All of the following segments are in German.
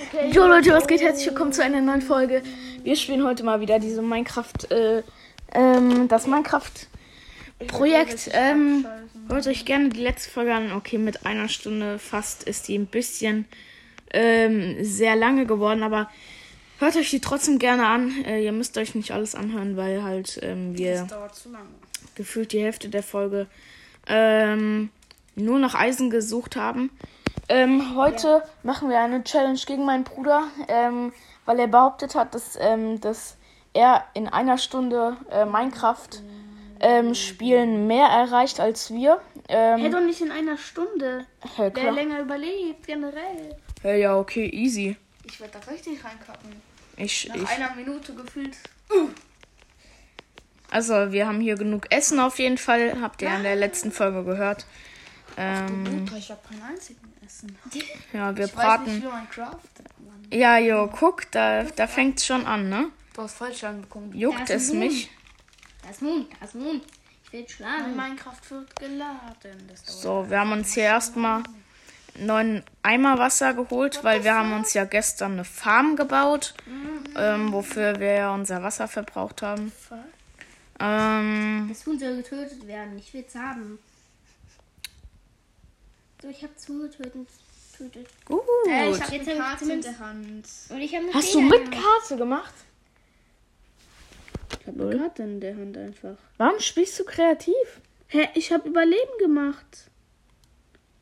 Okay. Jo Leute, was geht? Herzlich willkommen zu einer neuen Folge. Wir spielen heute mal wieder diese Minecraft, äh, ähm, das Minecraft-Projekt. Ähm, hört euch gerne die letzte Folge an. Okay, mit einer Stunde fast ist die ein bisschen ähm, sehr lange geworden, aber hört euch die trotzdem gerne an. Äh, ihr müsst euch nicht alles anhören, weil halt ähm, wir gefühlt die Hälfte der Folge ähm, nur nach Eisen gesucht haben. Ähm, heute ja. machen wir eine Challenge gegen meinen Bruder, ähm, weil er behauptet hat, dass, ähm, dass er in einer Stunde äh, Minecraft ähm, spielen mehr erreicht als wir. Ähm, hey, doch nicht in einer Stunde. Hey, Wer länger überlebt, generell. Hey, ja, okay, easy. Ich werde da richtig reinkacken. Ich, Nach ich, einer Minute gefühlt. Also, wir haben hier genug Essen auf jeden Fall. Habt ihr ja in der letzten Folge gehört. Ähm, Ach, ich habe keinen einzigen Essen. Ja, wir ich braten. Weiß nicht, craftet, Mann. Ja, jo, guck, da, da fängt es schon an, ne? Du hast falsch anbekommen. Juckt es Moon. mich? Das Moon, das Moon. Ich will schlagen. Mein Minecraft wird geladen. so, wir haben uns hier erstmal neuen Eimer Wasser geholt, weil wir haben uns ja gestern eine Farm gebaut, mhm. ähm, wofür wir ja unser Wasser verbraucht haben. Ähm, das Huhn soll getötet werden. Ich will es haben. So, ich habe zugetötet. Gut. Äh, ich habe eine Karte in der Hand. Und ich habe Hast du mit Karte gemacht? Ich habe eine Karte in der Hand einfach. Warum spielst du kreativ? Hä, ich habe Überleben gemacht.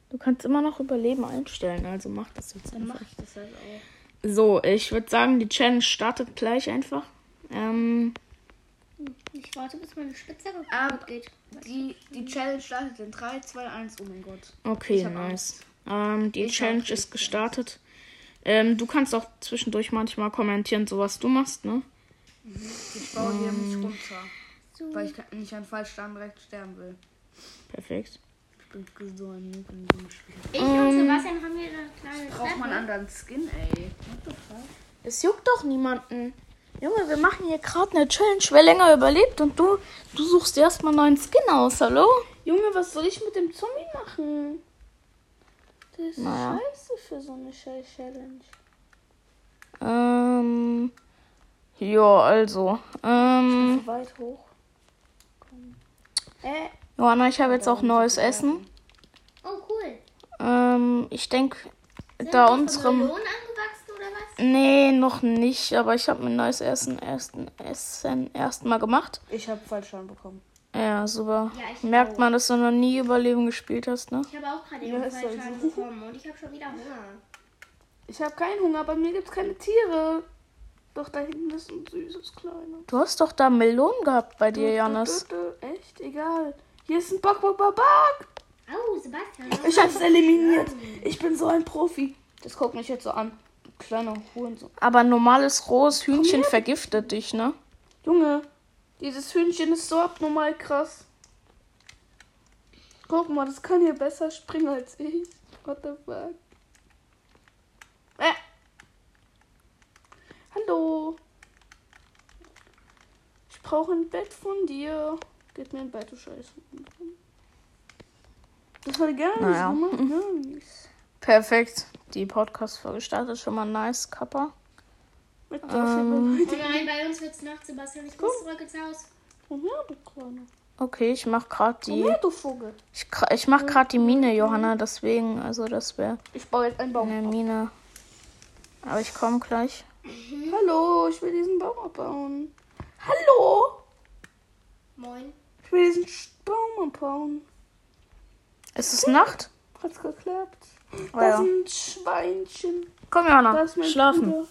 Du kannst immer noch Überleben einstellen, also mach das jetzt Dann mach ich das halt auch. So, ich würde sagen, die Challenge startet gleich einfach. Ähm, ich warte, bis meine Spitze kaputt geht. Die, die Challenge startet in 3, 2, 1. Oh mein Gott. Okay, nice. Ähm, die ich Challenge ist gestartet. Ähm, du kannst auch zwischendurch manchmal kommentieren, so was du machst, ne? Mhm. Ich baue hier nicht ähm, runter. So. Weil ich nicht an falschen direkt sterben will. Perfekt bin so ein Noob in diesem Spiel. Ich und Sebastian haben hier eine kleine Braucht man einen anderen Skin, ey. Es juckt doch niemanden. Junge, wir machen hier gerade eine Challenge, wer länger überlebt und du, du suchst erstmal neuen Skin aus, hallo? Junge, was soll ich mit dem Zombie machen? Das ist naja. scheiße für so eine scheiß Challenge. Ähm. Ja, also. Ähm. weit hoch. Komm. Äh, Johanna, ich habe jetzt auch neues Essen. Oh, cool. Ähm, ich denke, da unserem. Melonen angewachsen oder was? Nee, noch nicht, aber ich habe mein neues Essen erst, Essen erst mal gemacht. Ich habe falsch bekommen. Ja, super. Ja, Merkt auch. man, dass du noch nie Überleben gespielt hast, ne? Ich habe auch gerade eben falsch bekommen und ich habe schon wieder Hunger. Ich habe keinen Hunger, bei mir gibt es keine Tiere. Doch da hinten ist ein süßes kleines. Du hast doch da Melonen gehabt bei dir, Janis. Echt? Egal. Hier ist ein Bock, Bock, Bock, Bock. Oh, Sebastian. Ich hab's eliminiert. Ich bin so ein Profi. Das guckt mich jetzt so an. Kleiner Hurensohn. Aber normales rohes Hühnchen vergiftet dich, ne? Junge, dieses Hühnchen ist so abnormal krass. Guck mal, das kann hier besser springen als ich. What the fuck? Äh. Hallo. Ich brauche ein Bett von dir. Gib mir ein Bett, du Scheiße. Das war gar nicht naja. nice. Perfekt. Die Podcast-Folge startet schon mal nice, Kappa. Mit ähm, oh nein, bei uns wird's Nacht, Sebastian. Ich muss zurück ins Haus. Komm her, du Kleine. Okay, ich mach grad die. Komm her, du Vogel. Ich, ich mach grad die Mine, Johanna, deswegen, also das wäre. Ich baue jetzt einen Baum. Eine Mine. Aber ich komme gleich. Mhm. Hallo, ich will diesen Baum abbauen. Hallo! Moin. Ich will diesen Baum abbauen. Es ist Nacht. Hat's geklappt. Oh, da ja. sind Schweinchen. Komm, Jana, schlafen. Bruder.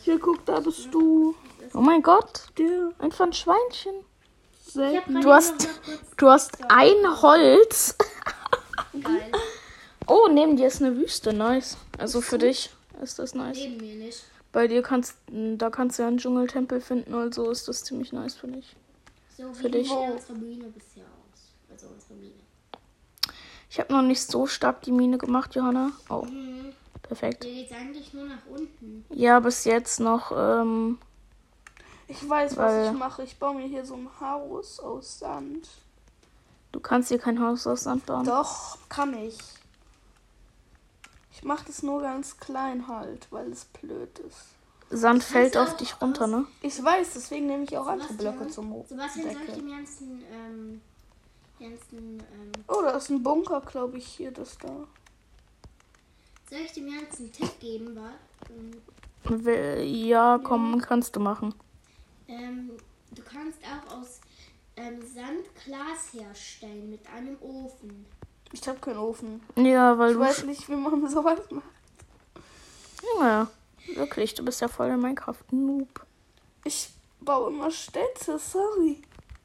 Hier, guck, da bist du. Oh mein Gott. Der. Einfach ein Schweinchen. Selten. Du hast, du hast ein Holz. Oh, neben dir ist eine Wüste. Nice. Also für dich ist das nice. Neben mir nicht. Bei dir kannst, da kannst du ja einen Dschungeltempel finden, also ist das ziemlich nice für dich. So für dich. unsere Mine bisher aus. Also unsere Mine. Ich habe noch nicht so stark die Mine gemacht, Johanna. Oh. Mhm. Perfekt. Hier geht's eigentlich nur nach unten. Ja, bis jetzt noch. Ähm, ich weiß, was ich mache. Ich baue mir hier so ein Haus aus Sand. Du kannst hier kein Haus aus Sand bauen. Doch, kann ich. Ich Ich mach das nur ganz klein halt, weil es blöd ist. Sand fällt auf dich runter, ne? Ich weiß, deswegen nehme ich auch andere Blöcke zum Hoch. Sebastian, soll ich dem ganzen, ähm, ganzen, ähm, Oh, da ist ein Bunker, glaube ich, hier, das da. soll ich dem ganzen einen Tipp geben, war? Ja, komm, kannst du machen. Ähm, du kannst auch aus ähm, Sand Glas herstellen mit einem Ofen. Ich habe keinen Ofen. Ja, weil Ich du. weiß nicht, wie man sowas macht. Junge, wirklich, du bist ja voll der Minecraft-Noob. Ich baue immer Städte, sorry.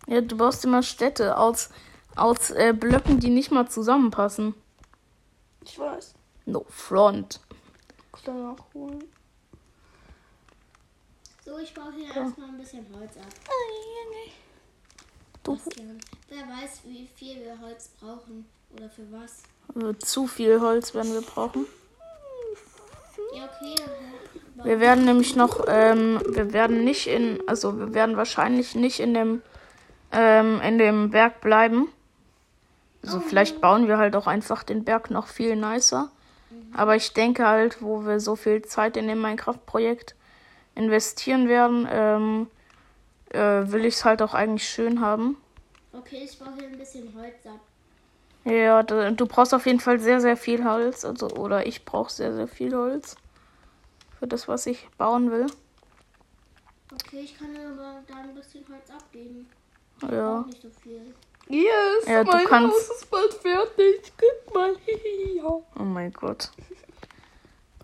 Ja, du baust immer Städte aus, aus äh, Blöcken, die nicht mal zusammenpassen. Ich weiß. No front. Kann nachholen. So, ich baue hier erstmal ein bisschen Holz ab. Du, Bastian, wer weiß, wie viel wir Holz brauchen oder für was. äh, zu viel Holz werden wir brauchen. Ja, okay. Wir werden nämlich noch, ähm, wir werden nicht in, also wir werden wahrscheinlich nicht in dem, ähm, in dem Berg bleiben. Also vielleicht bauen wir halt auch einfach den Berg noch viel nicer. Aber ich denke halt, wo wir so viel Zeit in dem Minecraft-Projekt investieren werden, ähm, äh, will ich es halt auch eigentlich schön haben. Okay, ich baue hier ein bisschen Holz ab. Ja, du, du brauchst auf jeden Fall sehr, sehr viel Holz. Also, oder ich brauche sehr, sehr viel Holz. Für das, was ich bauen will. Okay, ich kann aber da ein bisschen Holz abgeben. Ja. Auch nicht so viel. Yes, Ja, du mein kannst- Haus ist bald fertig. Guck mal. Oh mein Gott.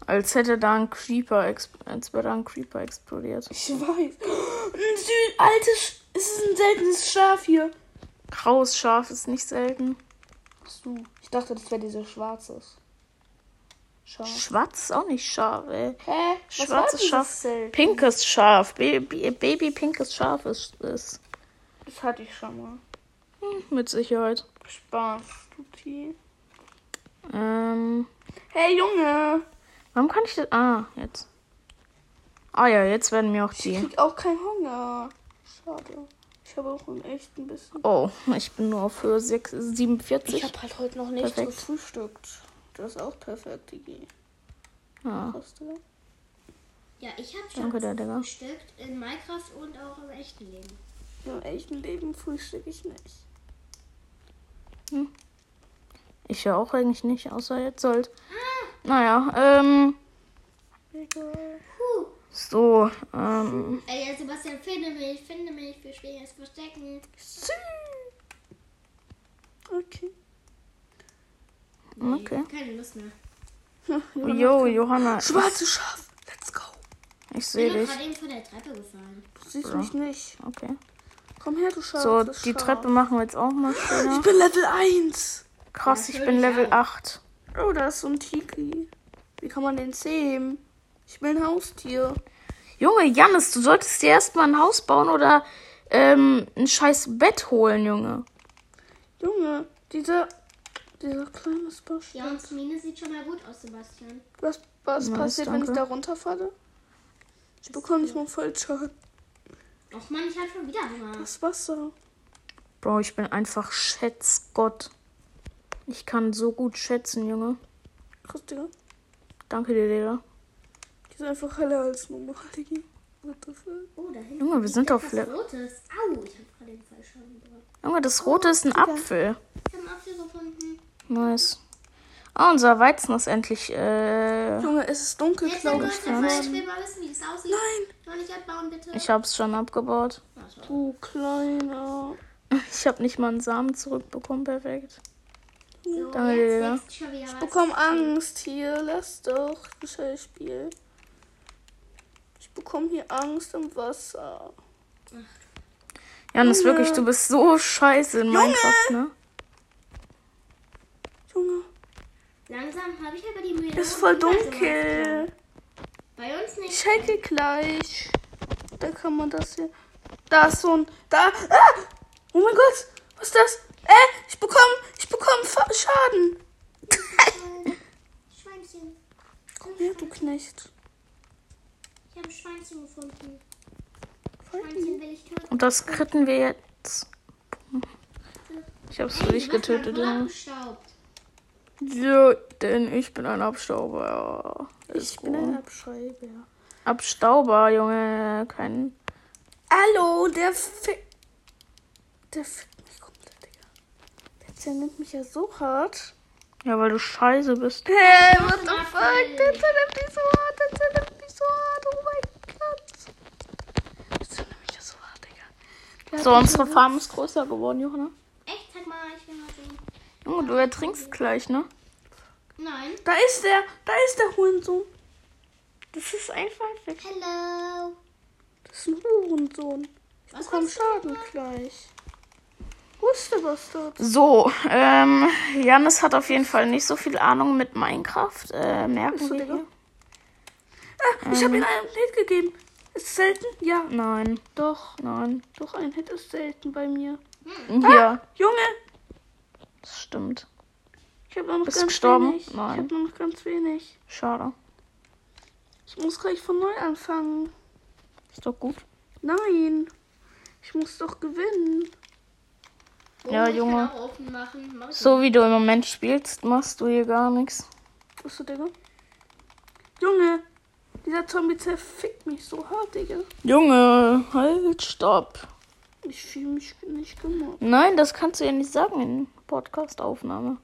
Als hätte da ein Creeper, als wäre da ein Creeper explodiert. Ich weiß. Ein altes, Sch- es ist ein seltenes Schaf hier. Graues Schaf ist nicht selten. Ach so. Ich dachte, das wäre dieser schwarzes. Schaf. Schwarz ist auch nicht scharf, ey. Hä? Was war Schwarzes Schaf. Pinkes Schaf. Baby, Baby pinkes Schaf ist es. Das hatte ich schon mal. Mit Sicherheit. Spaß, Tuti. Ähm, Hey, Junge. warum kann ich das? Ah, jetzt. Ah ja, jetzt werden mir auch Ich die. krieg auch keinen Hunger. Schade. Ich habe auch ein echt ein bisschen. Oh, ich bin nur auf Höhe 6, 47. Ich habe halt heute noch nicht Perfekt. gefrühstückt. Das ist auch perfekt, Digi. Ah, Hast du? Ja, ich habe schon gefrühstückt in Minecraft und auch im echten Leben. Im echten Leben frühstücke ich nicht. Ich ja auch eigentlich nicht, außer jetzt sollt. Naja, ähm, so, ähm, Ey, ja, Sebastian, finde mich, finde mich. Wir spielen jetzt Verstecken. Okay. okay. Keine Lust mehr. Jo, Johanna, ich, Schwarze Schaf. Let's go. ich Ich sehe bin dich. gerade eben von der Treppe gefallen. Du siehst Ja. mich nicht. Okay. Komm her, du Schaf. So, die Schaf. Treppe machen wir jetzt auch mal Ich schöner. bin Level 1. Krass, ich bin Level auch. 8. Oh, da ist so ein Tiki. Wie kann man den sehen? Ich will ein Haustier. Junge, Jannis, du solltest dir erstmal ein Haus bauen oder ähm, ein scheiß Bett holen, Junge. Junge, dieser, dieser kleine Spaß. Ja, und Mine sieht schon mal gut aus, Sebastian. Was, was Nice, passiert, wenn ich danke. da runterfalle? Ich bekomme nicht mal voll Schaden. Och Mann, ich habe schon wieder Hunger. Das Wasser. Bro, ich bin einfach Schätzgott. Ich kann so gut schätzen, Junge. Krass, Digga. Danke dir, Digga. Die sind einfach heller als normal, Digi. What the fuck? Oh, da hinten. Junge, wir sind auf etwas Le- Rotes. Au, ich habe gerade den gebracht. Junge, das Rote ist ein Apfel. Ich habe einen Apfel gefunden. Nice. Ah, unser Weizen ist endlich, äh, Junge, es ist dunkel, glaube ich. mal, fast. ich will mal wissen, wie es aussieht. Nein. Ich abbauen, ich hab's schon abgebaut. So. Du kleiner. Ich habe nicht mal einen Samen zurückbekommen, perfekt. So, Danke, was. bekomme Angst hier. Lass doch das Scheißspiel. Ich bekomme hier Angst im Wasser. Janis, Junge. wirklich, du bist so scheiße in Minecraft, ne? Junge, Langsam habe ich aber die Mühe. es ist voll dunkel. Bei uns Ich nicht. checke gleich. Da kann man das hier. Da ist so ein. Da. Ah! Oh mein Gott! Was ist das? Äh, ich bekomme. Ich bekomme Schaden. Schweinchen. Komm her, du Knecht. Ich habe ein Schweinchen gefunden. Schweinchen will ich töten. Und das kritten wir jetzt. Ich hab's für dich getötet, abgestaubt. Ja, denn ich bin ein Abstauber. Ist Ich bin gut. ein Abschreiber. Abstauber, Junge. Kein. Hallo, der Fick. Der fickt mich komplett, Digga. Der zernimmt mich ja so hart. Ja, weil du scheiße bist. Hey, what the fuck? Der zernimmt mich so hart, der zernimmt mich so hart. Oh mein Gott. Der zernimmt mich ja so hart, Digga. Der So, unsere Farm ist größer geworden, Johanna. Echt? Zeig mal, ich will mal sehen. Junge, du ertrinkst gleich, ne? Nein. Da ist der, da ist der Hurensohn. Das ist einfach weg. Hello. Das ist ein Hurensohn. Ich Was bekomme Schaden gleich. Wo ist der Bastard? So, ähm, Janis hat auf jeden Fall nicht so viel Ahnung mit Minecraft. Äh, merken wir Digga? hier. Ah, ich habe ihm einen Hit gegeben. Ist es selten? Ja. Nein, Doch. nein. Doch, ein Hit ist selten bei mir. Ja, Junge, das stimmt. ich habe noch Bist ganz gestorben? wenig. Nein. Ich habe noch ganz wenig. Schade. Ich muss gleich von neu anfangen. Ist doch gut. Nein. Ich muss doch gewinnen. Oh, Ja, Junge. So wie du im Moment spielst, machst du hier gar nichts. Was du, Digga? Junge, dieser Zombie zerfickt mich so hart, Digga. Junge, halt, stopp. Ich fühle mich nicht gemobbt. Nein, das kannst du ja nicht sagen in Podcast-Aufnahme.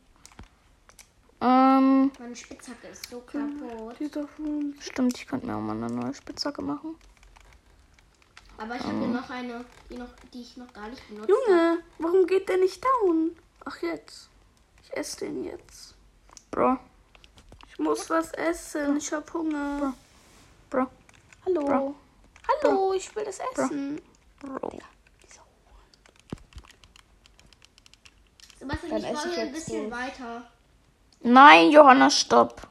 Ähm, Meine Spitzhacke ist so kaputt. Hund. stimmt, ich könnte mir auch mal eine neue Spitzhacke machen. Aber ich habe hier noch eine, die, noch, die ich noch gar nicht benutzt Junge, warum geht der nicht down? Ach, jetzt. Ich esse den jetzt. Bro, Ich muss was essen. Ich hab Hunger. bro, Hallo. Bro. Hallo, ich will das essen. bro. Sebastian, Dann ich esse ich ein jetzt bisschen so. weiter. Nein, Johanna, stopp.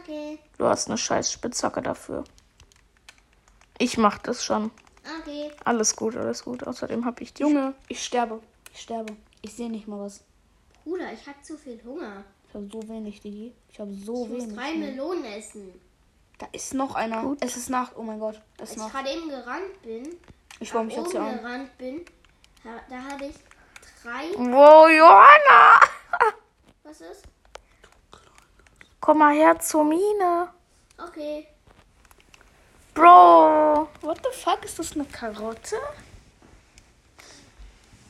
Okay, Du hast eine scheiß Spitzhacke dafür. Ich mach das schon. okay. Alles gut, alles gut. Außerdem hab ich die. Junge, ich sterbe. Ich sterbe. Ich sehe nicht mal was. Bruder, ich habe zu viel Hunger. Ich habe so wenig, Digi. Ich habe so Ich muss wenig. drei Melonen essen. Da ist noch einer. Es ist nach. Oh mein Gott. Es Als ist ich nach. gerade eben gerannt bin, Ich baue nach mich jetzt hier oben an. gerannt bin, da, da hatte ich drei. Wow, Johanna! Was ist? Komm mal her zur Mine. Okay. Bro. What the fuck? Ist das eine Karotte?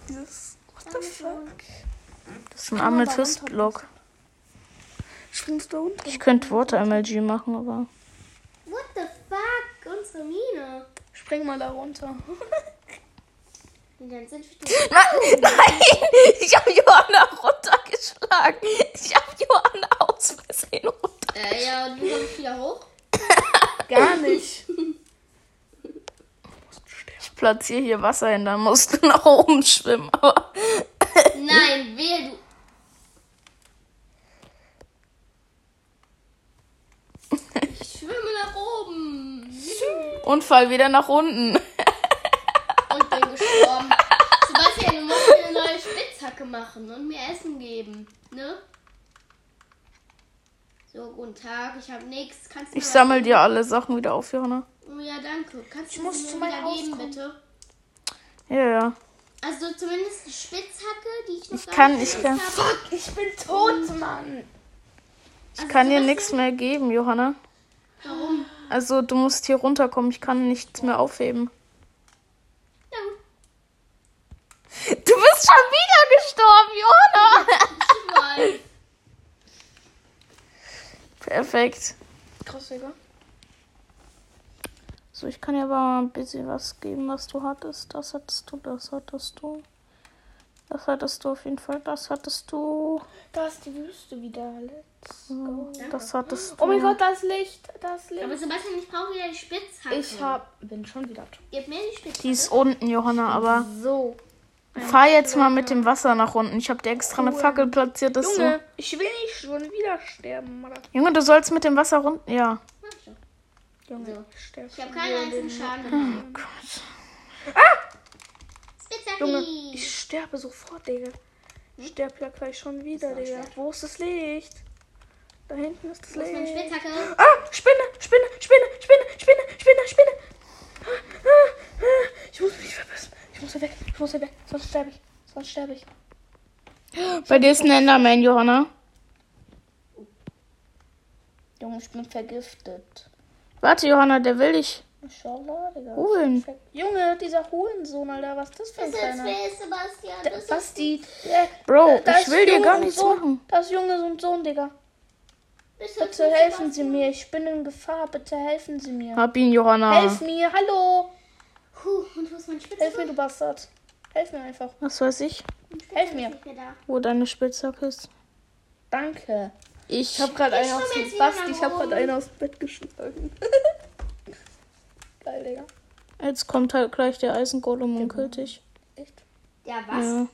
Dieses. What the fuck? Das ist ein Amethystblock. Springst du runter? Ich könnte Water MLG machen, aber. What the fuck? Unsere Mine. Spring mal da runter. Und dann sind wir Nein, nein! Ich habe Johanna runtergeschlagen. Ich habe Johanna aus Versehen runter. Äh, ja, und wie komme ich wieder hoch? Gar nicht. Ich platziere hier Wasser hin, dann musst du nach oben schwimmen. Aber Nein, wehe du. Ich schwimme nach oben. Unfall wieder nach unten. Machen und mir Essen geben. Ne? So, guten Tag. Ich habe nichts. Kannst du Ich was dir alle Sachen wieder auf, Johanna. Oh ja, danke. Kannst du muss sie zu mir meinem wieder Haus geben, kommen. bitte? Ja, ja. Also zumindest die Spitzhacke, die ich noch Ich kann- nicht ich kann- habe. Ich bin tot, Mann. Ich kann dir nichts mehr geben, Johanna. Warum? Also du musst hier runterkommen. Ich kann nichts mehr aufheben. Ja, gut. Du bist schon wieder gestorben, weiß. Perfekt. Krass, Digga. So, ich kann dir aber mal ein bisschen was geben, was du hattest. Das hattest du, das hattest du. Das hattest du auf jeden Fall, das hattest du. Da ist die Wüste wieder. Let's go. Das hattest du. Oh mein Gott, das Licht. Das Aber Licht. Sebastian, ich brauche wieder die Spitzhacke. Ich hab. Bin schon wieder tot. Gib mir die Spitzhacke. Die ist unten, Johanna, aber So. Fahr jetzt mal mit dem Wasser nach unten. Ich habe dir extra eine Fackel platziert, dass Junge, ich will nicht schon wieder sterben, Mann. du. Junge, du sollst mit dem Wasser runter. Ja. Junge, ich sterbe. Ich habe keinen einzigen Schaden Oh. Gott. Spitzhacke. Junge, ich sterbe sofort, Digga. Ich sterbe ja gleich schon wieder, Digga. Wo ist das Licht? Da hinten ist das Wo ist Licht. Spitzhacke? Ah, Spinne, Spinne, Spinne, Spinne, Spinne, Spinne, Spinne. Ah, ah, ah. Ich muss mich verbissen. Ich muss hier weg. Ich muss hier weg. Sonst sterbe ich. Sonst sterbe ich. Bei dir ist ein Enderman, Johanna. und vergiftet. Warte, Johanna, der will dich. Inshallah, Digga. Holen. Junge, dieser Hurensohn, Alter, was ist das für ein Das ist kleiner? wer ist Sebastian? Der- Das ist Basti. Der, Bro, da ich will dir Junge gar nichts Sohn. machen. Das ist Junge und Sohn, Digga. Bitte helfen Sie mir. Ich bin in Gefahr. Bitte helfen Sie mir. Hab ihn, Johanna. Helf mir. Hallo. Puh, und wo ist mein Spitzhacke? Helf mir, du Bastard. Helf mir einfach. Was weiß ich, Helf mir. Wo deine Spitzhacke ist. Danke. Ich. Ich hab gerade einen aus dem nach Ich hab gerade einen aus dem Bett geschlagen. Geil, Digga. Jetzt kommt halt gleich der Eisengolem und killt dich. Echt? Ja, was? Ja.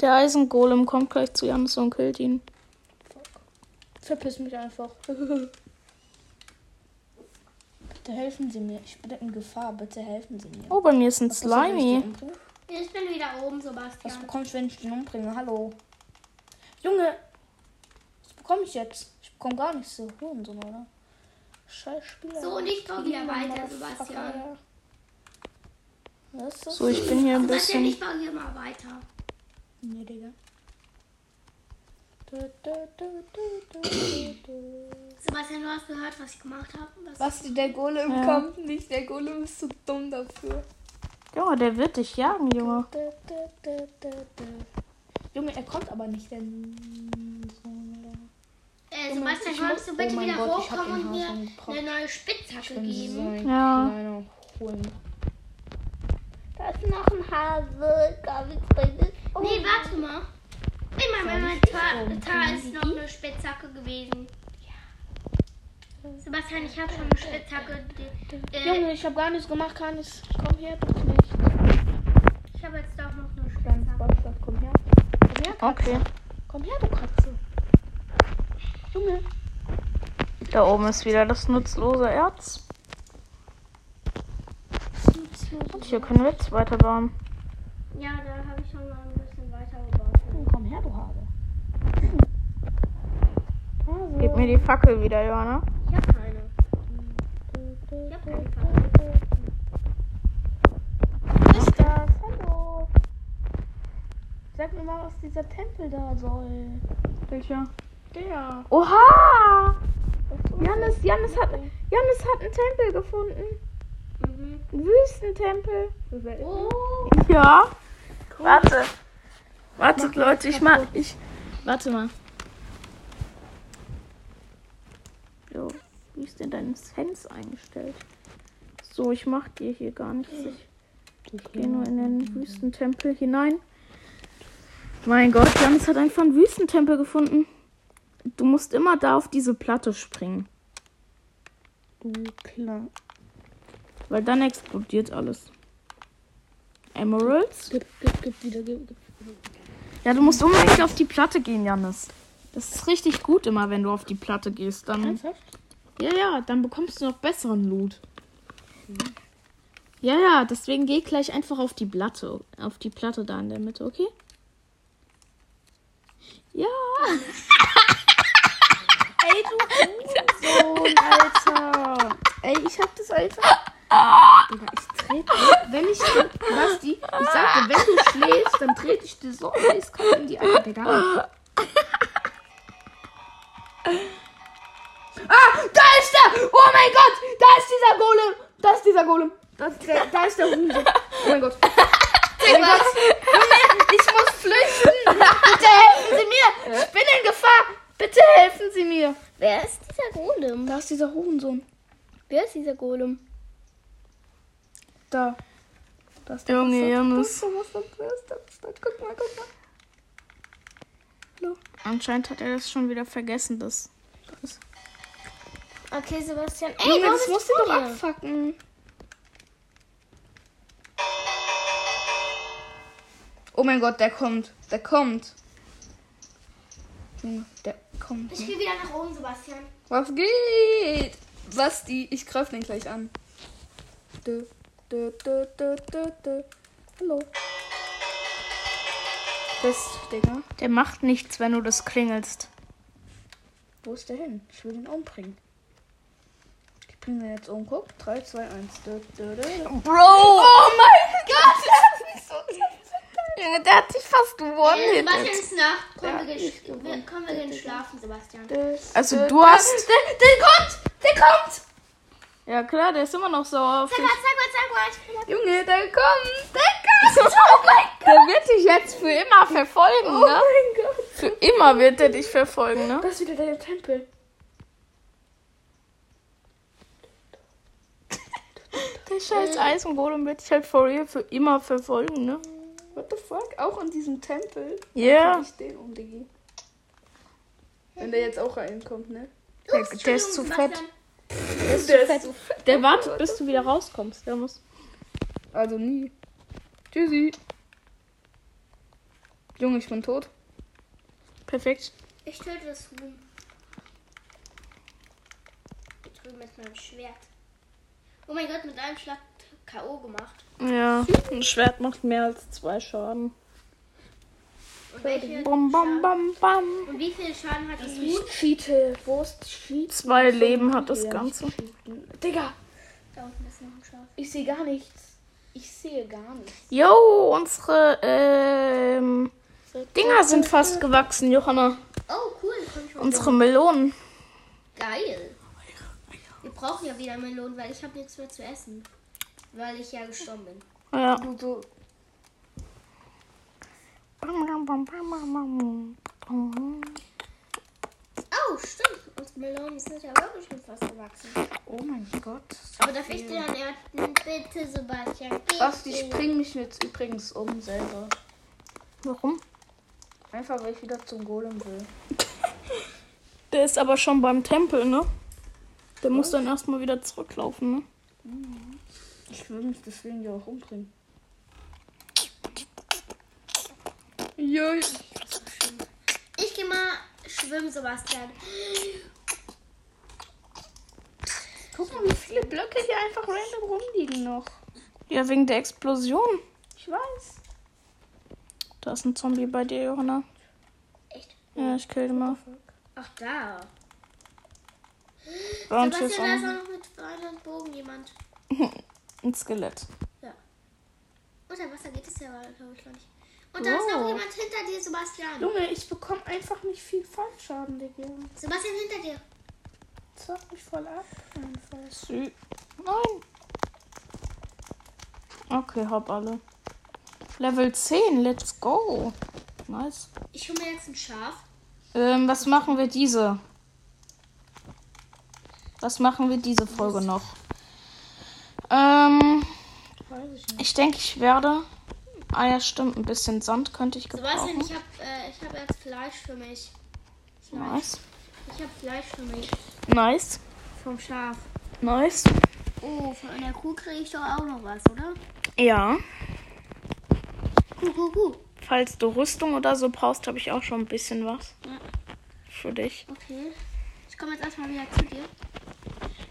Der Eisengolem kommt gleich zu Janis und killt ihn. Verpiss mich einfach. Bitte helfen Sie mir. Ich bin in Gefahr. Bitte helfen Sie mir. Oh, bei mir ist ein Was Slimy. Ich bin wieder oben, Was Sebastian. bekomme ich, wenn ich den umbringe? Hallo. Junge. Was bekomme ich jetzt? Ich bekomme gar nichts so. Hurensohn, oder? Scheiß Spieler. So, und ich baue wieder weiter, Sebastian. Was ist das? So, ich bin hier ein Sebastian, bisschen. ich baue hier mal weiter. Nee, Digga. Du, du, du, du, du, du. Sebastian, du hast gehört, was ich gemacht habe? Was? Basti, der Golem Ja. kommt nicht. Der Golem ist zu dumm dafür. Junge, der wird dich jagen, Junge. Junge, er kommt aber nicht, denn so. Äh, Junge, Sebastian, ich kannst muss- du bitte oh wieder Gott, ich hochkommen und mir eine neue Spitzhacke so geben? ein Ja. Da ist noch ein Hase. Nee, warte mal. In meinem Inventar ist noch eine Spitzhacke gewesen. Sebastian, ich habe schon eine Spitzhacke. Äh, Junge, ich habe gar nichts gemacht, kann ich. Komm her, du Knecht. ich habe jetzt doch noch eine Spitzhacke. Komm her. Komm her, Katze. Okay. Komm her, du Katze. Junge. Da oben ist wieder das nutzlose Erz. Und hier können wir jetzt weiterbauen. Ja, da habe ich schon mal ein bisschen weiter gebaut. Oh, komm her, du Hase. Hase. Gib mir die Fackel wieder, Johanna. Ich habe keine. Ich habe keine Fackel. Was ist das? Hallo. Sag mir mal, was dieser Tempel da soll. Welcher? Der. Oha! Janis, Janis hat, Janis hat einen Tempel gefunden. Mhm. Wüstentempel. Oh, Ja. Warte. Wartet, Leute, ich mach. Ich. Warte mal. Jo, wie ist denn dein Sense eingestellt? So, ich mach dir hier gar nichts. Ich gehe nur in den Wüstentempel hinein. Mein Gott, Janis hat einfach einen Wüstentempel gefunden. Du musst immer da auf diese Platte springen. Du klar. Weil dann explodiert alles. Emeralds? Gib, gib, gib wieder, gib, gib. Ja, du musst unbedingt auf die Platte gehen, Janis. Das ist richtig gut immer, wenn du auf die Platte gehst. Dann, Ernsthaft? ja, ja, dann bekommst du noch besseren Loot. Ja, ja, deswegen geh gleich einfach auf die Platte. Auf die Platte da in der Mitte, okay? Ja. Ey, du Sohn, Alter. Ey, ich hab das einfach. Digga, ich trete. Wenn ich. Basti, ich sagte, wenn du schläfst, dann trete ich dir so eiskalt in die Eier, Digga. Ah, da ist der! Oh mein Gott! Da ist dieser Golem! Da ist dieser Golem! Da ist der, da ist der Hurensohn. Oh mein Gott. Oh mein Gott. Ich muss flüchten! Bitte helfen Sie mir! Ich bin in Gefahr! Bitte helfen Sie mir! wer ist dieser Golem? Da ist dieser Hurensohn. Wer ist dieser Golem? Da. Da ist der Junge, Bastard. Janis. Da ist der Bastard. Da ist der Bastard. Guck mal, guck mal. Hallo. Anscheinend hat er das schon wieder vergessen, das. das. Okay, Sebastian. Ey, Junge, warum das musst du doch abfacken. Oh mein Gott, der kommt. Der kommt. Junge, der kommt. Ich gehe wieder nach oben, Sebastian. Was geht? Basti, ich greif den gleich an. Dö, dö, dö, dö, dö, dö. Hallo. Das, Digga. Der macht nichts, wenn du das klingelst. Wo ist der hin? Ich will den umbringen. Ich bringe den jetzt um. Guck. 3, 2, 1. Dö, dö, dö. Bro! Oh mein Gott! Das ist nicht so. Junge, der hat sich fast Äh, gewonnen. Sebastian ist nach. Komm, Ja, wir ich gehen, gewonnen. wir, komm, wir gehen schlafen, Sebastian. Also du hast. Der, der kommt! Der kommt! Ja klar, der ist immer noch sauer auf Zeig dich. mal, zeig mal, zeig mal. Junge, der kommt! Der kommt! Oh mein Gott! Der wird dich jetzt für immer verfolgen, Oh ne? mein Gott! Für immer wird er dich verfolgen, ne? Das ist wieder der Tempel. Der scheiß Eisengolem wird dich halt for real für immer verfolgen, ne? What the fuck? Auch in diesem Tempel? Ja. Ich den um, Diggi. Wenn der jetzt auch reinkommt, ne? Der, Ups, der ist zu fett. Sebastian. Der ist, der ist so fett. Der wartet, bis du wieder rauskommst. Der muss. Also nie. Tschüssi. Junge, ich bin tot. Perfekt. Ich töte das Huhn. Ich drüben mit meinem Schwert. Oh mein Gott, mit einem Schlag K.O. gemacht. Ja. Ein Schwert macht mehr als zwei Schaden. Welche Bam, bam, bam, bam. Und wie viel Schaden hat das Huhn? Cheate. Wo ist Cheat? Zwei Leben hat das Ganze. Digga, Da unten ist noch ein Schaf. ich sehe gar nichts. Ich sehe gar nichts. Jo, unsere ähm, Dinger sind fast gewachsen, Johanna. Oh, cool. Komm ich Unsere Melonen. Geil. Wir brauchen ja wieder Melonen, weil ich habe nichts mehr zu essen. Weil ich ja gestorben bin. Ja. Du, du. Oh, stimmt. Unsere Melonen sind ja wirklich schon fast gewachsen. Oh mein Gott. Aber darf ich dir dann ernten? Bitte, Sebastian. Basti, bitte. ich bring mich jetzt übrigens um selber. Warum? Einfach, weil ich wieder zum Golem will. Der ist aber schon beim Tempel, ne? Der muss dann erstmal wieder zurücklaufen, ne? Ich will mich deswegen ja auch umbringen. Ja, Ich gehe mal schwimmen, Sebastian. guck mal, wie viele Blöcke hier einfach random rumliegen noch. Ja, wegen der Explosion. Ich weiß. Da ist ein Zombie bei dir, Johanna. Echt? Ja, ich kill den mal. Ach, da. Ist Sebastian, da ist auch auch noch mit Pfeil und Bogen jemand. ein Skelett. Ja. Unter Wasser geht es ja, glaube ich, noch nicht. Und da ist noch Oh. jemand hinter dir, Sebastian. Junge, ich bekomme einfach nicht viel Fallschaden, Digga. Sebastian, hinter dir. Zock mich voll ab. Einfach. Nein. Okay, hab alle. Level 10, let's go. Nice. Ich hole mir jetzt ein Schaf. Ähm, was machen wir diese? Was machen wir diese Folge noch? Ähm, Weiß ich nicht. ich denke, ich werde. Ah ja, stimmt, ein bisschen Sand könnte ich Sebastian, gebrauchen. ich habe äh, ich hab jetzt Fleisch für mich. Fleisch. Nice. Ich habe Fleisch für mich. Nice. Vom Schaf. Nice. Oh, von einer Kuh kriege ich doch auch noch was, oder? Ja. Kuh, Kuh, Kuh. Falls du Rüstung oder so brauchst, habe ich auch schon ein bisschen was. Ja. Für dich. Okay. Ich komme jetzt erstmal wieder zu dir.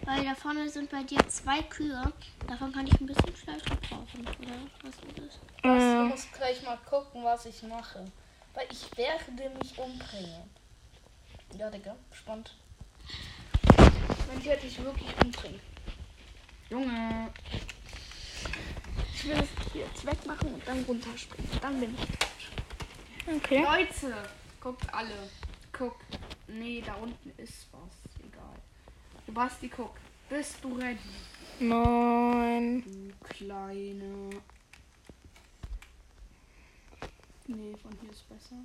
Weil da vorne sind bei dir zwei Kühe. Davon kann ich ein bisschen Fleisch gebrauchen. Oder was ist das? Du Äh, musst gleich mal gucken, was ich mache. Weil ich werde mich umbringen. Ja, Digga, spannend. Wenn ich werde dich wirklich umbringen. Junge. Ich will es hier jetzt wegmachen und dann runterspringen. Dann bin ich. okay. Leute, guckt alle. Guckt. Nee, da unten ist was. Egal. Basti, guck. Bist du ready? Nein. Du kleine. Nee, von hier ist besser.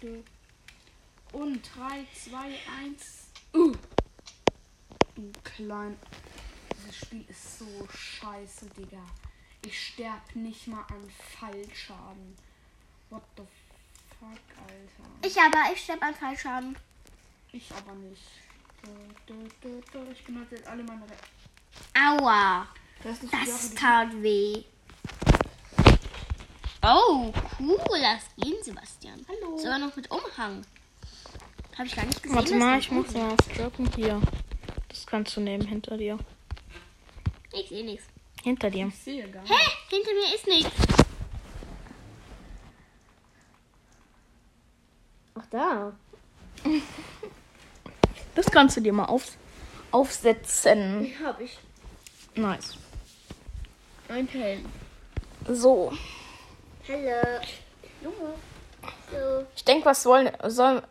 Du. Und 3, 2, 1. Uh. Du klein. Dieses Spiel ist so scheiße, Digga. Ich sterb nicht mal an Fallschaden. What the fuck, Alter. Ich aber, ich sterbe an Fallschaden. Ich aber nicht. Ich benutze jetzt alle meine Re Aua. Das ist Das tat weh. Oh, cool. Lass gehen, Sebastian. Hallo. Sogar noch mit Umhang. Habe ich gar nicht gesehen. Warte mal, ich muss mal was drücken. Hier. Das kannst du nehmen hinter dir. Ich sehe nichts. Hinter dir. Ich sehe gar nicht. Hä? Hinter mir ist nichts. Ach da. Das kannst du dir mal auf, aufsetzen. Hab ich. Nice. Ein Helm. So. Hallo. Junge. So. Ich denke, was wollen. Soll,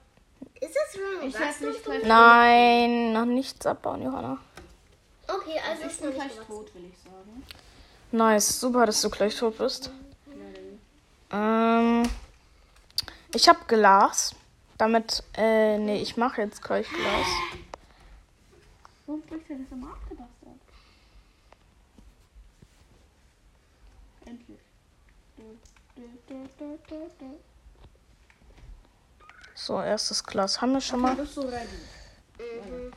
Ist das schon Ich werde nicht gleich nein, noch nichts abbauen, Johanna. Okay, also Ich ist noch bin nicht gleich tot, will ich sagen. Nice, super, dass du gleich tot bist. Ja, Ähm, ich habe Glas. Damit, äh, nee, ich mache jetzt gleich Glas. Warum bricht er das immer abgedacht hat? Endlich. So, erstes Glas haben wir schon mal. Bist du ready? Mhm.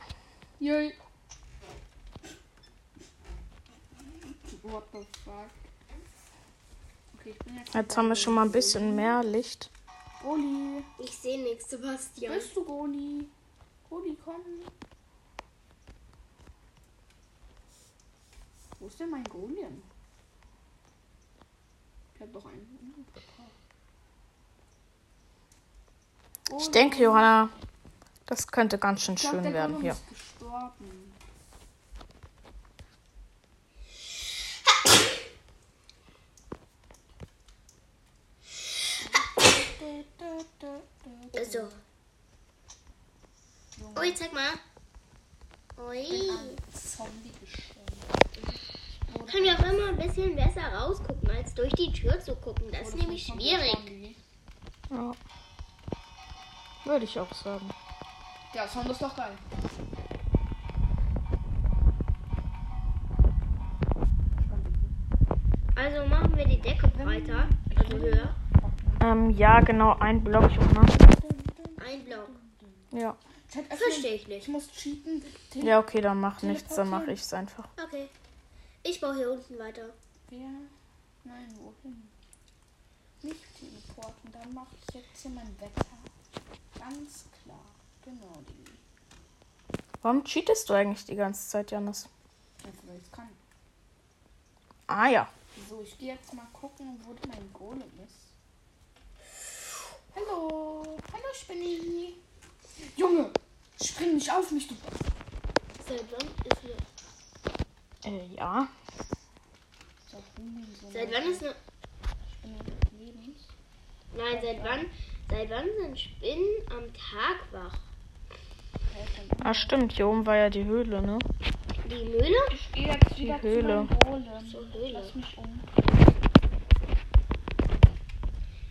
What the fuck? Okay, ich bin jetzt. Jetzt haben wir schon mal ein bisschen mehr Licht. Goli. Ich sehe nichts, Sebastian. Bist du Goli? Goli, komm. Wo ist denn mein Golem? Ich hab doch einen. Ich denke, Johanna, das könnte ganz schön Ich glaub, schön der werden hier. ist gestorben. Also. Ui, zeig mal. Ui. Zombie. Kann ja auch immer ein bisschen besser rausgucken, als durch die Tür zu gucken. Das ist nämlich schwierig. Ja. Würde ich auch sagen. Ja, Sound ist doch geil. Also machen wir die Decke breiter, also höher. Ähm, ja, genau, ein Block, Johanna. Ein Block. Ja. Verstehe ich nicht. Ich muss cheaten. Ja, okay, dann mach nichts, dann mache ich es einfach. Okay. Ich baue hier unten weiter. Wer? Nein, wohin? Nicht teleporten, dann mache ich jetzt hier mein Wetter. Ganz klar. Genau die. Warum cheatest du eigentlich die ganze Zeit, Janis? Einfach weil ich kann. Ah ja. So, ich gehe jetzt mal gucken, wo mein Golem ist. Hallo. Hallo, Spinny. Junge, spring nicht auf mich, du. Seit wann ist eine, Äh, ja. Seit wann ist eine, nein, seit wann, seit wann sind Spinnen am Tag wach? Ah, stimmt, hier oben war ja die Höhle, ne? Die Mühle? Ich gehe jetzt wieder Höhle. zu meinem Golem. Zur Höhle. Lass mich um.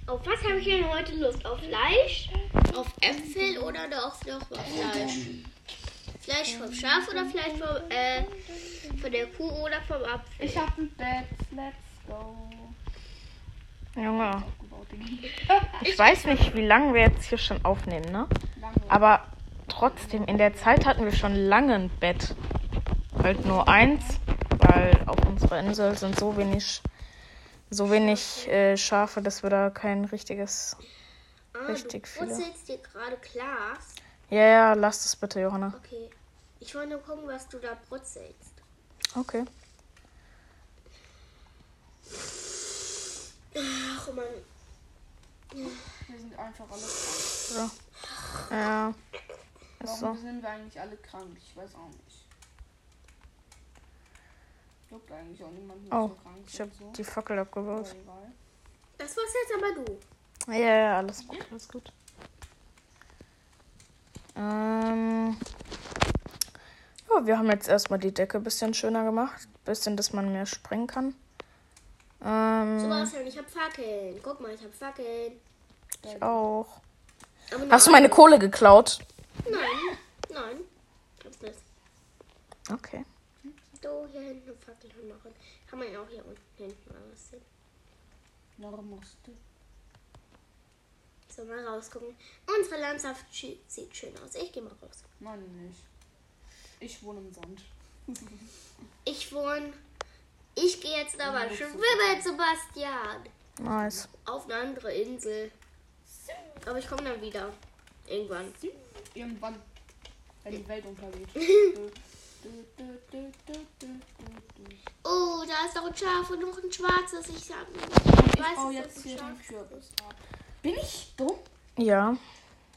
Auf was habe ich denn heute Lust? Auf Fleisch? Auf Äpfel oder doch noch auf Fleisch? Fleisch vom Schaf oder Fleisch vom, äh, von der Kuh oder vom Apfel? Ich hab ein Bett. Let's go. Junge. Ich weiß nicht, wie lange wir jetzt hier schon aufnehmen, ne? Aber trotzdem, in der Zeit hatten wir schon lange ein Bett. Halt nur eins, weil auf unserer Insel sind so wenig, so wenig äh, Schafe, dass wir da kein richtiges. Ah, richtig du viele. brutzelst dir gerade Glas. Ja, ja, lass das bitte, Johanna. Okay. Ich wollte nur gucken, was du da brutzelst. Okay. Ach man. Wir sind einfach alle krank. Ja. Ist Warum so. sind wir eigentlich alle krank? Ich weiß auch nicht. Juckt eigentlich auch niemand Oh, so krank Ich habe so. die Fackel abgebaut. Das war's jetzt aber du. Ja, ja, alles gut, alles gut. Ähm. Ja, wir haben jetzt erstmal die Decke ein bisschen schöner gemacht. Bisschen, dass man mehr springen kann. Ähm, Sebastian, ich hab Fackeln. Guck mal, ich hab Fackeln. ich auch. Hast du meine eine. Kohle geklaut? Nein, nein. Hab's nicht. Okay. Du, hier hinten eine Fackel machen. Kann man ja auch hier unten hinten mal was sehen. Noch musste. So, mal rausgucken. Unsere Landschaft sieht schön aus. Ich gehe mal raus. Nein, nicht. Ich wohne im Sand. Ich wohne. Ich gehe jetzt aber schwimmen, Sebastian. Nice. Auf eine andere Insel. Aber ich komme dann wieder. Irgendwann. Irgendwann, wenn die Welt untergeht. Oh, da ist doch ein Schaf und noch ein schwarzes. Ich sag Ich weiß, baue jetzt hier den. Kürbis ab. Bin ich dumm? Ja.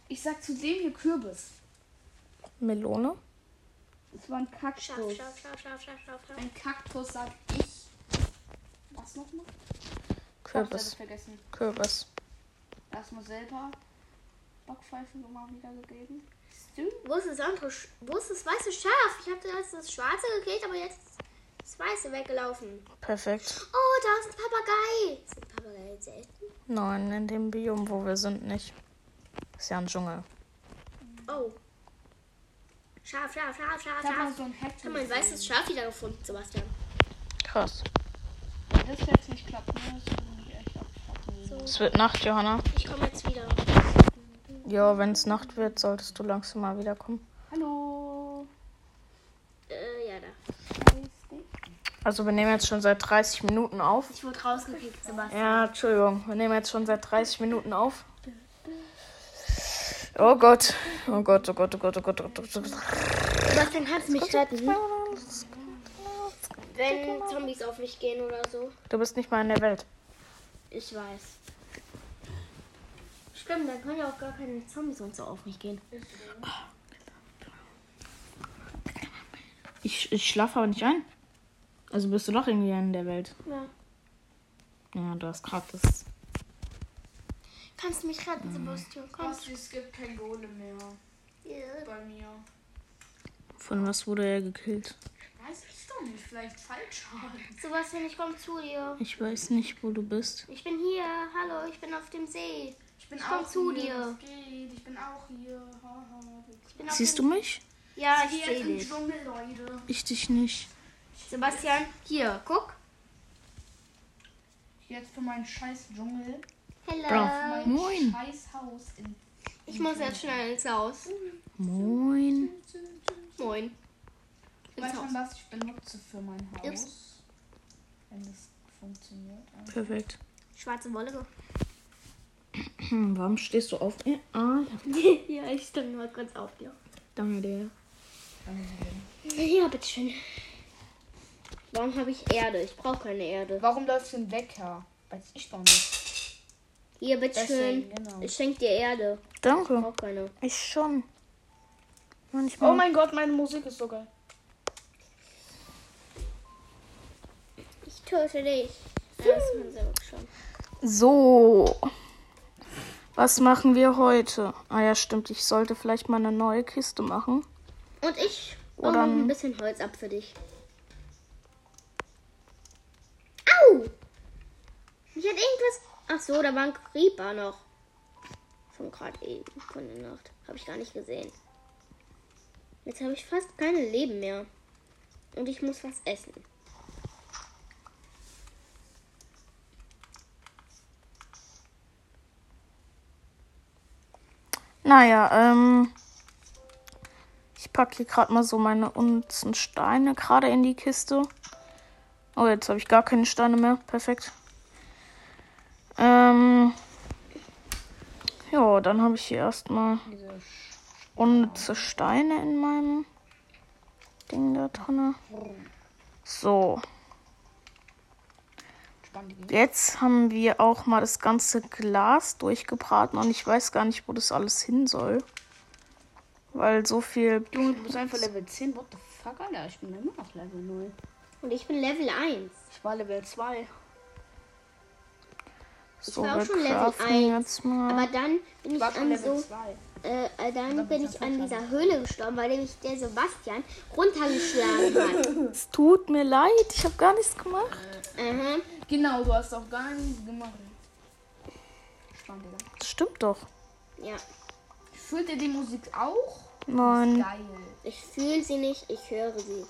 Ich sag zu dem hier Kürbis. Melone. Es war ein Kaktus. Schaf, Schaf, Schaf, Schaf, Schaf, Schaf. Ein Kaktus sag ich. Was nochmal? Kürbis. vergessen. Kürbis. Erstmal selber Backpfeifen immer wieder gegeben. Wo ist das andere? Sch- Wo ist das weiße Schaf? Ich habe das, das schwarze gekriegt, aber jetzt ist das weiße weggelaufen. Perfekt. Oh, da ist ein Papagei. Sind Papageien selten? Nein, in dem Biom, wo wir sind, nicht. Ist ja ein Dschungel. Oh. Schaf, Schaf, Schaf, Schaf, Ich habe mal Schaf. so ein Hack Ich habe mein weißes Schaf wieder gefunden, Sebastian. Krass. Das jetzt nicht klappt, ne? Das würde mich echt abfacken. So, Es wird Nacht, Johanna. ich komme jetzt wieder. Ja, wenn es Nacht wird, solltest du langsam mal wiederkommen. Hallo. Äh, ja, da. Also wir nehmen jetzt schon seit 30 Minuten auf. Ich wurde rausgekickt, Sebastian. Ja, Entschuldigung. Wir nehmen jetzt schon seit 30 Minuten auf. Oh Gott. Oh Gott, oh Gott, oh Gott, oh Gott, oh Gott. Oh Gott. Sebastian, kannst du mich retten? Wenn Zombies auf mich gehen oder so. Du bist nicht mal in der Welt. Ich weiß. Stimmt, dann können ja auch gar keine Zombies und so auf mich gehen. Ich, ich schlafe aber nicht ein. Also bist du doch irgendwie in der Welt. Ja. Ja, du hast gerade das. Kannst du mich retten, Sebastian? Kannst Was, es gibt kein Golem mehr du? bei mir. Von was wurde er gekillt? Weiß ich doch nicht, vielleicht falsch haben. Sebastian, ich komme zu dir. Ich weiß nicht, wo du bist. Ich bin hier. Hallo, ich bin auf dem See. Ich bin Ich komm zu hier, dir. Ich bin auch hier. Haha. Ich bin Siehst du mich? Ja, ich Hier sehe dich. Dschungel, Leute. Ich dich nicht. Sebastian, hier, guck. Jetzt für meinen scheiß Dschungel. Hello. Bro. Mein Moin. scheiß Haus in. Ich muss jetzt schnell ins Haus. Moin. Moin. Weißt du was ich benutze für mein Haus? Ups. Wenn das funktioniert. Also, Perfekt. Schwarze Wolle. Warum stehst du auf? Eh, Ah, ja. ja, ich stand mal kurz auf dir. Danke dir. Ja, bitteschön. Warum habe ich Erde? Ich brauche keine Erde. Warum läuft ein Wecker? Weiß ich doch nicht. Hier, bitteschön. Genau. Ich schenke dir Erde. Ich Danke. brauche keine. Ich schon. Manchmal. Oh mein Gott, meine Musik ist so geil. Ich töte dich. Schon. So. Was machen wir heute? Ah ja, stimmt. Ich sollte vielleicht mal eine neue Kiste machen. Und ich baue ein bisschen Holz ab für dich. Au! Mich hat irgendwas. Ach so, da war ein Creeper noch. Von gerade eben, von der Nacht. Habe ich gar nicht gesehen. Jetzt habe ich fast keine Leben mehr. Und ich muss was essen. Naja, ähm. Ich packe hier gerade mal so meine unten Steine gerade in die Kiste. Oh, jetzt habe ich gar keine Steine mehr. Perfekt. Ähm. Ja, dann habe ich hier erstmal unnütze Steine in meinem Ding da drin. So, jetzt haben wir auch mal das ganze Glas durchgebraten und ich weiß gar nicht, wo das alles hin soll. Weil so viel. Junge, du bist einfach Level 10. What the fuck, Alter? Ich bin immer noch Level 0. Und ich bin Level 1. Ich war Level 2. So, war auch schon Level craften 1, jetzt mal. Aber dann bin Ich ich an so. 2. Äh, dann Dann bin ich an dieser Höhle gestorben, weil nämlich der Sebastian runtergeschlagen hat. es tut mir leid, ich habe gar nichts gemacht. Aha. Genau, du hast auch gar nichts gemacht. Spannend. Das stimmt doch. Ja, Fühlt ihr die Musik auch? Nein. Geil. ich fühle sie nicht, ich höre sie.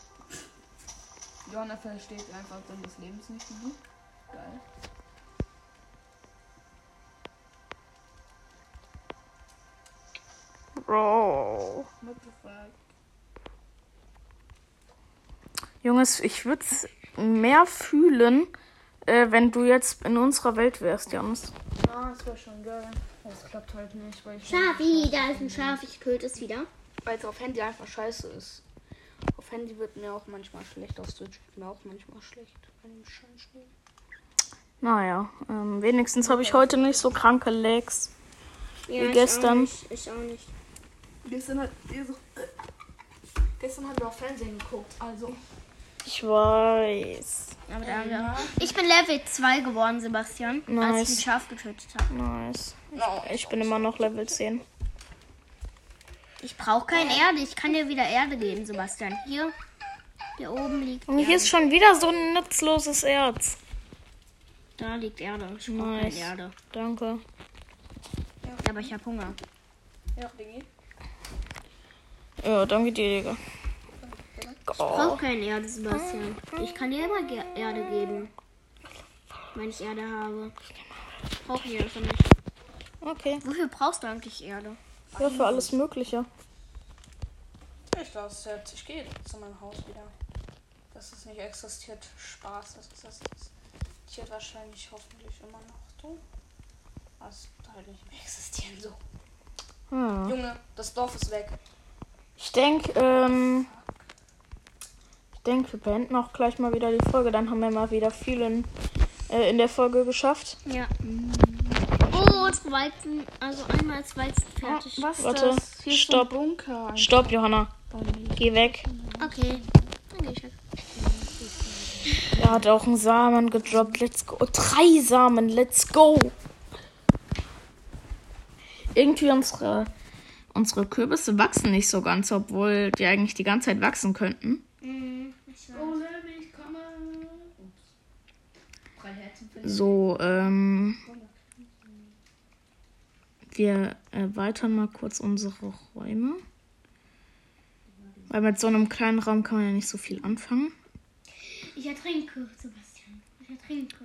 Johanna versteht einfach Sinn des Lebens nicht wie du. Geil. Bro. What the fuck? Junges, ich würde es mehr fühlen, äh, wenn du jetzt in unserer Welt wärst, Jans. Ah, das wäre schon geil. Das klappt halt nicht, weil ich Schafi, da ist ein Schaf, ich töte es wieder. weil es auf Handy einfach scheiße ist. Auf Handy wird mir auch manchmal schlecht, auf Switch wird mir auch manchmal schlecht. Bei dem. Naja, ähm, wenigstens habe ich heute nicht so kranke Legs. Ja, Wie ich gestern. Auch nicht, ich auch nicht. Gestern hat, gestern hat wir auch Fernsehen geguckt, also. Ich weiß. Aber da haben wir ich bin Level 2 geworden, Sebastian, als ich Nice. ein Schaf getötet habe. Nice. Ich bin immer noch Level 10. Ich brauche keine Erde. Ich kann dir wieder Erde geben, Sebastian. Hier, hier oben liegt Und hier Erde. ist schon wieder so ein nutzloses Erz. Da liegt Erde. Ich brauche Nice. keine Erde. Danke. Ja, aber ich habe Hunger. Ja, Dingi. Ja, danke dir, Digga. Ich brauche keine Erde, Sebastian. Ich kann dir immer Ge Erde geben. Wenn ich Erde habe. Brauche ich Erde nicht. Okay. Wofür brauchst du eigentlich Erde? Ja, für alles Mögliche. Ich glaube, es wird- ich gehe zu meinem Haus wieder. Das ist nicht existiert. Spaß, das existiert wahrscheinlich hoffentlich immer noch. Du? Es wird halt nicht mehr existieren. So. Hm. Junge, das Dorf ist weg. Ich denke, ähm. Ich denke, wir beenden auch gleich mal wieder die Folge. Dann haben wir mal wieder viel in, äh, in der Folge geschafft. Ja. Oh, Weizen, also einmal als Weizen fertig. was Warte, das? Hier stopp. Bunker. Stopp, Johanna. Geh weg. Okay. Dann geh ich weg. Er hat auch einen Samen gedroppt. Let's go. Drei Samen. Let's go. Irgendwie unsere, unsere Kürbisse wachsen nicht so ganz, obwohl die eigentlich die ganze Zeit wachsen könnten. Mhm, ich weiß. So, ähm. Wir erweitern mal kurz unsere Räume. Weil mit so einem kleinen Raum kann man ja nicht so viel anfangen. Ich ertrinke, Sebastian. Ich ertrinke.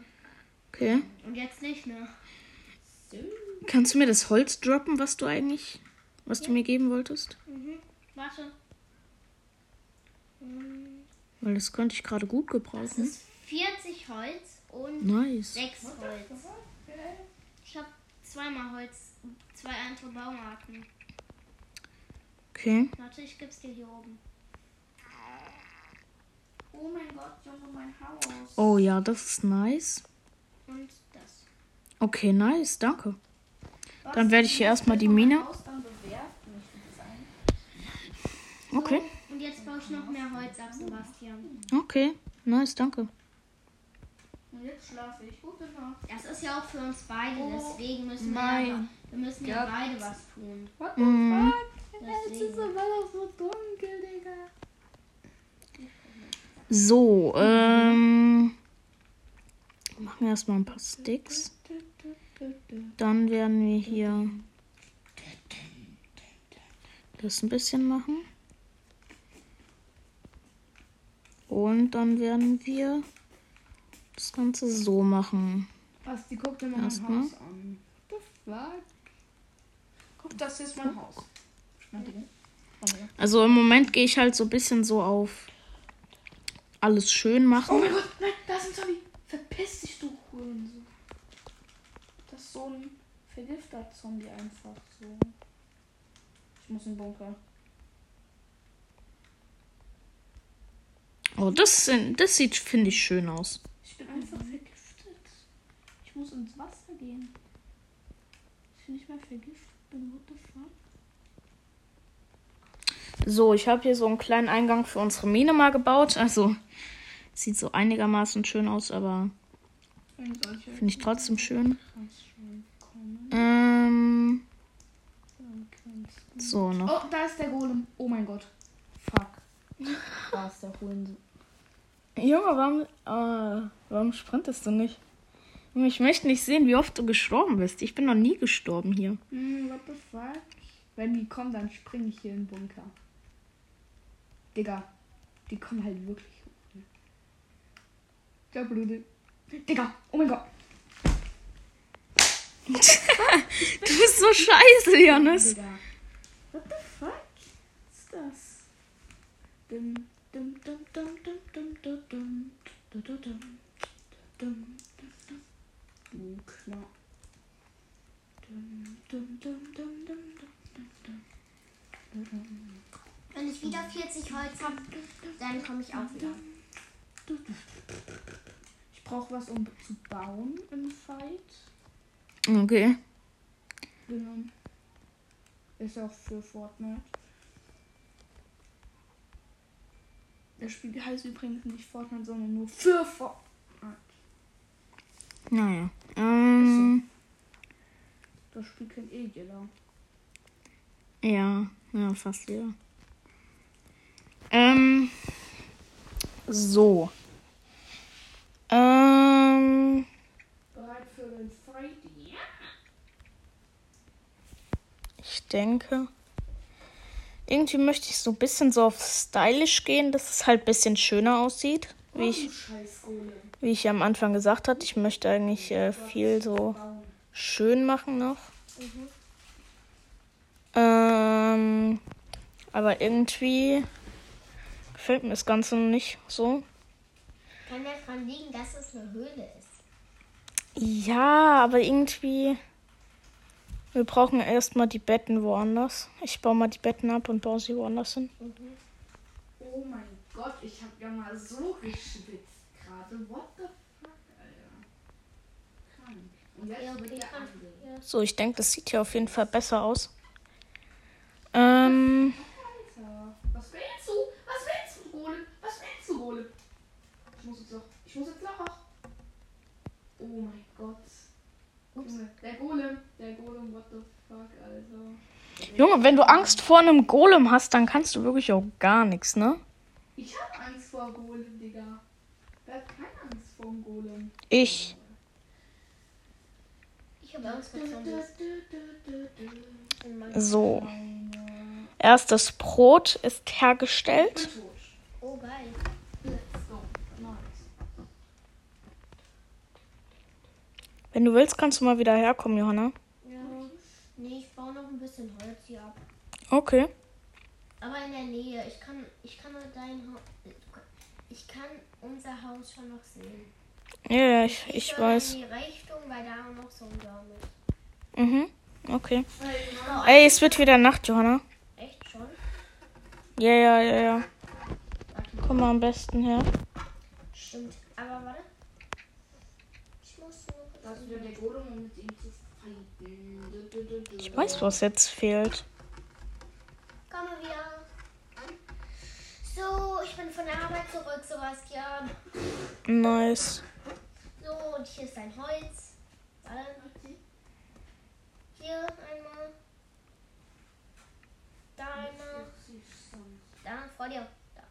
Okay. Und jetzt nicht mehr. Kannst du mir das Holz droppen, was du eigentlich, was du mir geben wolltest? Mhm. Warte. Weil das könnte ich gerade gut Das gebrauchen. ist 40 Holz und Nice. 6 Holz. Ich habe zweimal Holz, zwei andere Baumarten. Okay. Warte, ich gib's dir hier oben. Oh mein Gott, Junge, mein Haus. Oh ja, das ist nice. Und das. Okay, nice, danke. Dann werde ich hier erstmal die Mine. Haus Okay. Und jetzt baue ich noch mehr Holz ab, Sebastian. Okay, nice, danke. Und jetzt schlafe ich. Gute Nacht. Das ist ja auch für uns beide, Oh deswegen müssen wir, mein ja, wir müssen ja Gott. beide was tun. What the Mhm. fuck? Es ist so weil so dunkel, Digga. So, ähm. Machen wir erstmal ein paar Sticks. Dann werden wir hier das ein bisschen machen. Und dann werden wir das Ganze so machen. Basti, guck dir mal mein. Haus an. What the fuck? Guck, das ist mein Haus. Also im Moment gehe ich halt so ein bisschen so auf alles schön Oh machen. mein Gott, nein, da ist ein Zombie. Verpiss dich, du Hurensohn. Das ist so ein vergifter Zombie einfach so. Ich muss in den Bunker. Oh, das, sind- das sieht, finde ich, schön aus. Ich bin einfach vergiftet. Ich muss ins Wasser gehen. Ich bin nicht mehr vergiftet bin. What the fuck? So, ich habe hier so einen kleinen Eingang für unsere Mine mal gebaut. Also, sieht so einigermaßen schön aus, aber finde ich trotzdem schön. Ähm, so, noch. Oh, da ist der Golem. Oh mein Gott. Fuck. Da ist der Hurensohn. Junge, warum, äh, warum sprintest du nicht? Ich möchte nicht sehen, wie oft du gestorben bist. Ich bin noch nie gestorben hier. Hm, what the fuck? Wenn die kommen, dann springe ich hier in den Bunker. Digga, die kommen halt wirklich ne? Der Blude. Digga, oh mein Gott. Du bist so scheiße, Janis. Digga. What the fuck? Was ist das? Dum, Du Knapp. Wenn ich wieder 40 Holz habe, dann komme ich auch wieder. Ich brauche was, um zu bauen im Fight. Okay. Ist auch für Fortnite. Das Spiel heißt übrigens nicht Fortnite, sondern nur für Fortnite. Naja. Ähm, Das Spiel kennt eh jeder. ja, ja, fast wieder. Ähm, so. Ähm, Bereit für den Fight? Ja. ich denke. Irgendwie möchte ich so ein bisschen so auf stylisch gehen, dass es halt ein bisschen schöner aussieht. Wie ich, wie ich am Anfang gesagt hatte, ich möchte eigentlich äh, viel so schön machen noch. Ähm, aber irgendwie gefällt mir das Ganze nicht so. Kann ja daran liegen, dass es eine Höhle ist. Ja, aber irgendwie. Wir brauchen erstmal die Betten woanders. Ich baue mal die Betten ab und baue sie woanders hin. Oh mein Gott, ich hab ja mal so geschwitzt gerade. What the fuck, Alter? Krank. So, ich denke, das sieht hier auf jeden Fall besser aus. Ähm, Alter, was willst du? Was willst du, Golem? Was willst du, Golem? Ich muss jetzt noch. Ich muss jetzt noch. Oh mein Gott. Junge, der Golem. Der Golem, what the fuck, Alter. Junge, wenn du Angst vor einem Golem hast, dann kannst du wirklich auch gar nichts, ne? Ich hab Angst vor Golem, Digga. Wer hat keine Angst vor dem Golem? Ich. Ich habe Angst vor Zombies. So. Erstes Brot ist hergestellt. Bin tot. Oh, geil. Let's go. Nice. Wenn du willst, kannst du mal wieder herkommen, Johanna. Ja. Nee, ich baue noch ein bisschen Holz hier ab. Okay. Aber in der Nähe. Ich kann, ich kann nur dein Haus. Ich kann unser Haus schon noch sehen. Ja, ja, ich, ich höre weiß. In die Richtung, weil da noch so ein Baum ist. Mhm. Okay. Ey, es wird wieder Nacht, Johanna. Echt schon? Ja, ja, ja, ja. Komm mal am besten her. Stimmt. Aber warte. Ich muss nur kurz. Das ist wieder der Golem, um mit ihm zu fighten. Ich weiß, was jetzt fehlt. Komme wieder. So, ich bin von der Arbeit zurück, Sebastian. Nice. So, und hier ist dein Holz. Hier einmal. Da einmal. Da, vor dir. Da.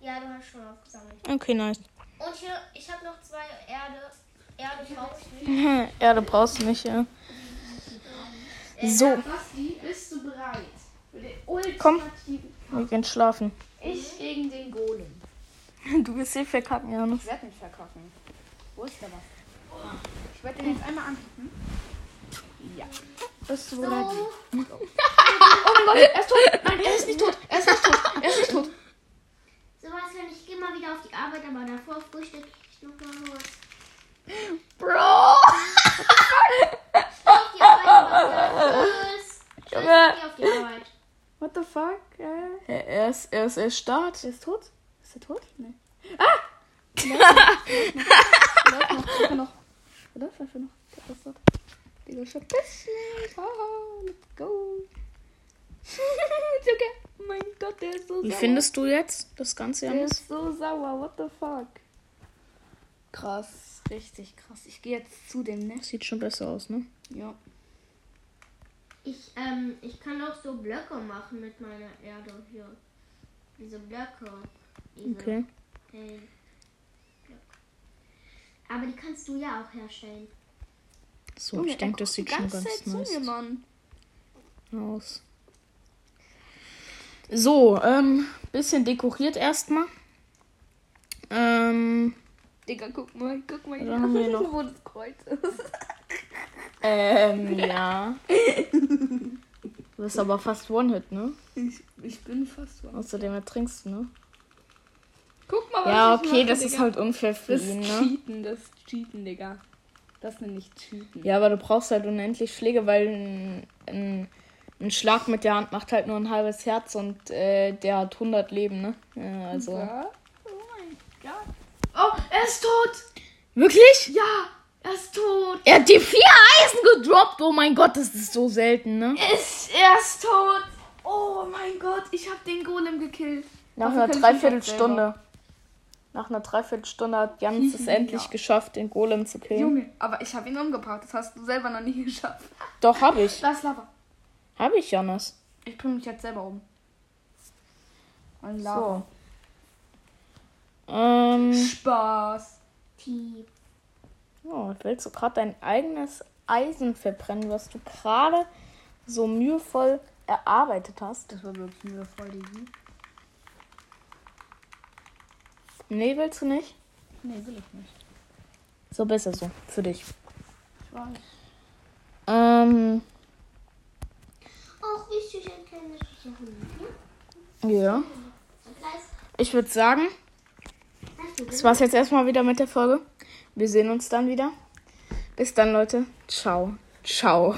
Ja, du hast schon aufgesammelt. Okay, nice. Und hier, ich habe noch zwei Erde. Erde brauche ich nicht. Erde brauchst du nicht, ja. So, Basti, bist du bereit? Für den Komm. ultimativen wir gehen schlafen. Ich gegen den Golem. Du wirst hier verkacken, Johannes. Ich werde mich verkacken. Wo ist der was? Ich werde den jetzt einmal angucken. Ja. Bist du bereit? So, Oh mein Gott, er ist tot. Nein, er ist nicht tot. Er ist nicht tot. Er ist nicht tot. Sebastian, ich gehe mal wieder auf die Arbeit, aber davor frühstück ich noch mal was. Bro! Junge. What the fuck? Äh, Er, er ist, er ist erstarrt. er ist tot? Ist er tot? Nee. Ah! Läuft noch, läuft noch. Er läuft einfach noch. Der ist tot. Digga, verpiss dich. Haha, let's go. okay. Oh mein Gott, der ist so Wie sauer. findest du jetzt das Ganze, Der ist so sauer. What the fuck? Krass. Richtig krass. Ich gehe jetzt zu dem, ne? Sieht schon besser aus, ne? Ja. Ich, ähm, ich kann auch so Blöcke machen mit meiner Erde hier. Diese Blöcke. Diese Okay. Blöcke. Aber die kannst du ja auch herstellen. So, ich denke, das sieht schon ganz Zeit nice zu mir, Mann. aus. So, ähm, bisschen dekoriert erstmal. Ähm, Digga, guck mal, guck mal. Dann haben wir noch- wo das Kreuz ist. ähm, ja. Du bist aber fast One-Hit, ne? Ich, ich bin fast so. Außerdem ertrinkst du, ne? Guck mal, was Ja, ich okay, mache, das ist Digga. halt unfair für Das ist ihn, ne? Cheaten, das ist Cheaten, Digga. Das nenne ich Cheaten. Ja, aber du brauchst halt unendlich Pflege, weil ein, ein, ein Schlag mit der Hand macht halt nur ein halbes Herz und äh, der hat 100 Leben, ne? Ja, also. Ja? Oh mein Gott. Oh, er ist tot! Wirklich? Ja, er ist tot! Er hat die vier Eisen gedroppt. Oh mein Gott, das ist so selten, ne? Ist, er ist tot! Oh mein Gott, ich hab den Golem gekillt. Nach Dafür einer Dreiviertelstunde. Nach einer Dreiviertelstunde hat Jans es endlich Ja. geschafft, den Golem zu killen. Junge, aber ich habe ihn umgebracht. Das hast du selber noch nie geschafft. Doch, hab ich. Lass Lava. Hab ich, Jonas. Ich bringe mich jetzt selber um. Und Lava. So. Ähm. Spaß. Piep. Oh, willst du gerade dein eigenes Eisen verbrennen, was du gerade so mühevoll erarbeitet hast? Das war wirklich nur voll easy. Nee, willst du nicht? Nee, will ich nicht. So besser so. Für dich. Ich weiß. Ähm. Auch süß ein kleines. Ne? Ja. Ich würde sagen, das war's jetzt erstmal wieder mit der Folge. Wir sehen uns dann wieder. Bis dann, Leute. Ciao. Ciao.